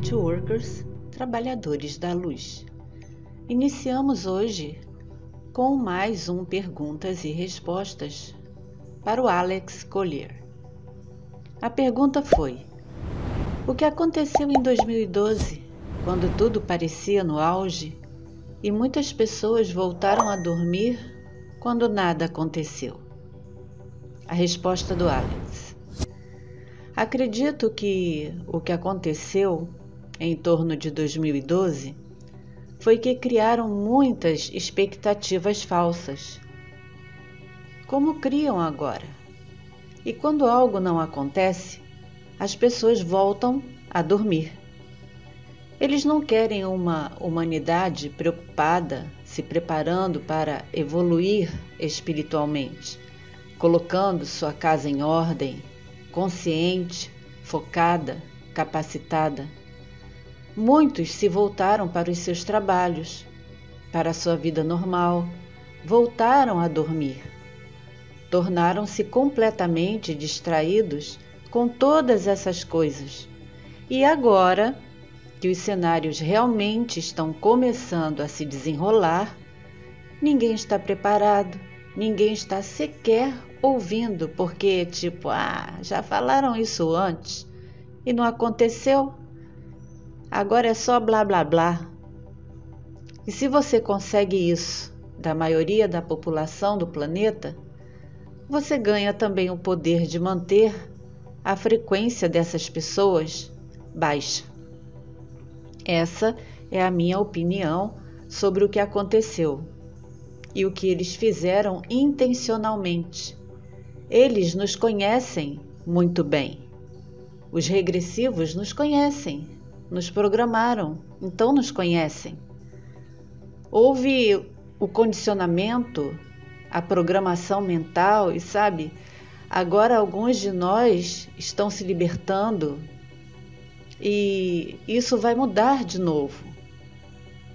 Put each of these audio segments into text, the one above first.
do Lightworkers, Trabalhadores da Luz. Iniciamos hoje com mais um perguntas e respostas para o Alex Collier. A pergunta foi: O que aconteceu em 2012, quando tudo parecia no auge e muitas pessoas voltaram a dormir quando nada aconteceu? A resposta do Alex. Acredito que o que aconteceu em torno de 2012 foi que criaram muitas expectativas falsas. Como criam agora? E quando algo não acontece, as pessoas voltam a dormir. Eles não querem uma humanidade preocupada, se preparando para evoluir espiritualmente, colocando sua casa em ordem, consciente, focada, capacitada. Muitos se voltaram para os seus trabalhos, para a sua vida normal, voltaram a dormir. Tornaram-se completamente distraídos com todas essas coisas. E agora que os cenários realmente estão começando a se desenrolar, ninguém está preparado, ninguém está sequer ouvindo, porque, tipo, ah, já falaram isso antes e não aconteceu. Agora é só blá blá blá. E se você consegue isso da maioria da população do planeta, você ganha também o poder de manter a frequência dessas pessoas baixa. Essa é a minha opinião sobre o que aconteceu e o que eles fizeram intencionalmente eles nos conhecem muito bem. Os regressivos nos conhecem, nos programaram, então nos conhecem. Houve o condicionamento, a programação mental e sabe, agora alguns de nós estão se libertando e isso vai mudar de novo.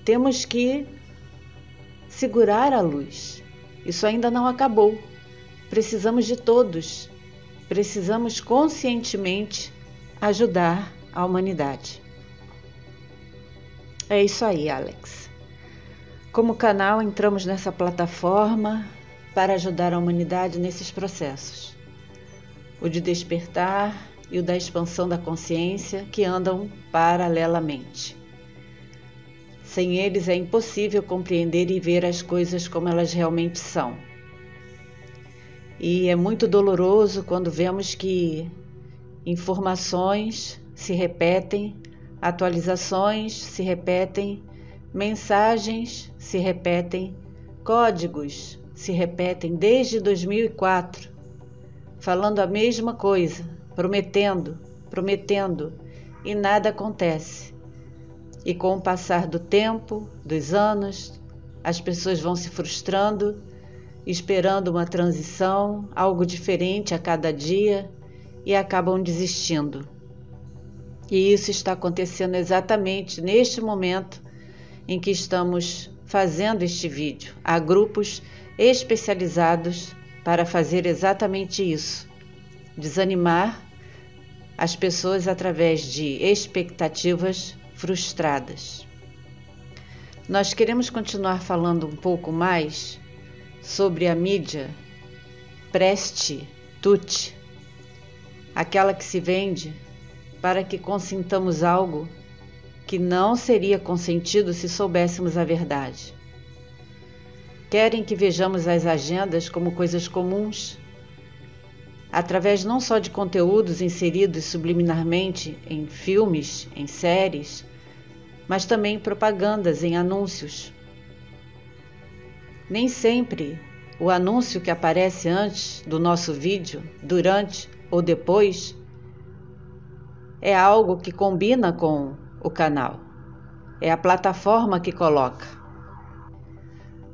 Temos que segurar a luz. Isso ainda não acabou. Precisamos de todos. Precisamos conscientemente ajudar a humanidade. É isso aí, Alex. Como canal, entramos nessa plataforma para ajudar a humanidade nesses processos. O de despertar e o da expansão da consciência que andam paralelamente. Sem eles é impossível compreender e ver as coisas como elas realmente são. E é muito doloroso quando vemos que informações se repetem, atualizações se repetem, mensagens se repetem, códigos se repetem desde 2004, falando a mesma coisa, prometendo, prometendo, e nada acontece. E com o passar do tempo, dos anos, as pessoas vão se frustrando esperando uma transição, algo diferente a cada dia e acabam desistindo. E isso está acontecendo exatamente neste momento em que estamos fazendo este vídeo. Há grupos especializados para fazer exatamente isso: desanimar as pessoas através de expectativas frustradas. Nós queremos continuar falando um pouco mais sobre a mídia preste tut, aquela que se vende para que consintamos algo que não seria consentido se soubéssemos a verdade. Querem que vejamos as agendas como coisas comuns, através não só de conteúdos inseridos subliminarmente em filmes, em séries, mas também propagandas em anúncios nem sempre o anúncio que aparece antes do nosso vídeo, durante ou depois, é algo que combina com o canal. É a plataforma que coloca.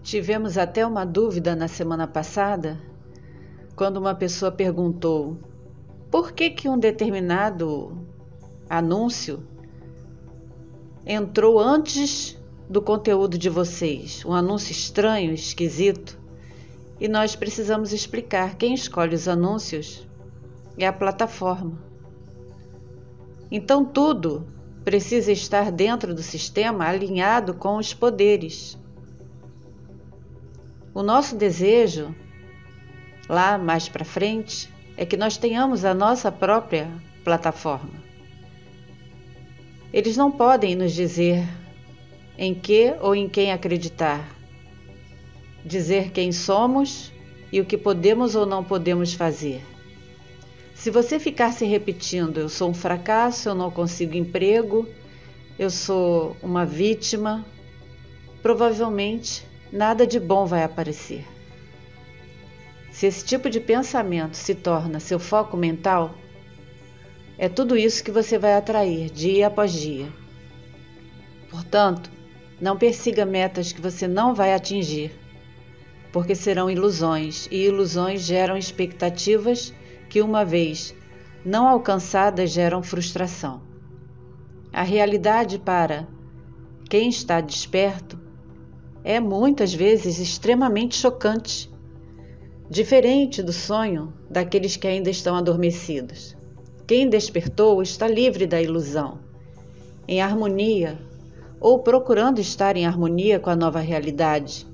Tivemos até uma dúvida na semana passada, quando uma pessoa perguntou por que, que um determinado anúncio entrou antes do conteúdo de vocês, um anúncio estranho, esquisito, e nós precisamos explicar quem escolhe os anúncios é a plataforma. Então tudo precisa estar dentro do sistema alinhado com os poderes. O nosso desejo, lá mais para frente, é que nós tenhamos a nossa própria plataforma. Eles não podem nos dizer em que ou em quem acreditar, dizer quem somos e o que podemos ou não podemos fazer. Se você ficar se repetindo, eu sou um fracasso, eu não consigo emprego, eu sou uma vítima, provavelmente nada de bom vai aparecer. Se esse tipo de pensamento se torna seu foco mental, é tudo isso que você vai atrair dia após dia. Portanto, não persiga metas que você não vai atingir, porque serão ilusões, e ilusões geram expectativas que, uma vez não alcançadas, geram frustração. A realidade para quem está desperto é muitas vezes extremamente chocante, diferente do sonho daqueles que ainda estão adormecidos. Quem despertou está livre da ilusão, em harmonia ou procurando estar em harmonia com a nova realidade.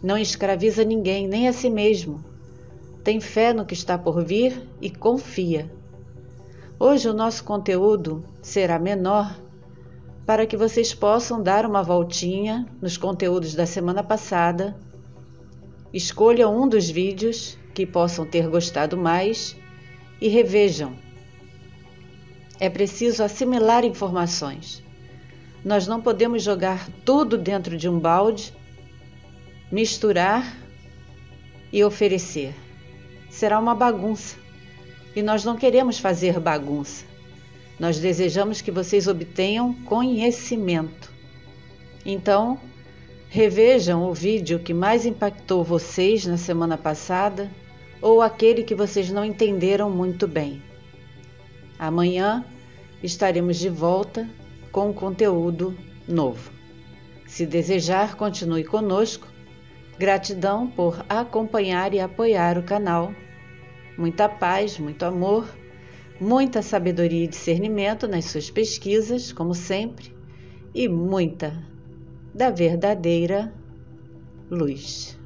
Não escraviza ninguém, nem a si mesmo. Tem fé no que está por vir e confia. Hoje o nosso conteúdo será menor para que vocês possam dar uma voltinha nos conteúdos da semana passada. Escolha um dos vídeos que possam ter gostado mais e revejam. É preciso assimilar informações. Nós não podemos jogar tudo dentro de um balde, misturar e oferecer. Será uma bagunça. E nós não queremos fazer bagunça. Nós desejamos que vocês obtenham conhecimento. Então, revejam o vídeo que mais impactou vocês na semana passada ou aquele que vocês não entenderam muito bem. Amanhã estaremos de volta com conteúdo novo. Se desejar, continue conosco. Gratidão por acompanhar e apoiar o canal. Muita paz, muito amor muita sabedoria e discernimento nas suas pesquisas, como sempre, e muita da verdadeira luz.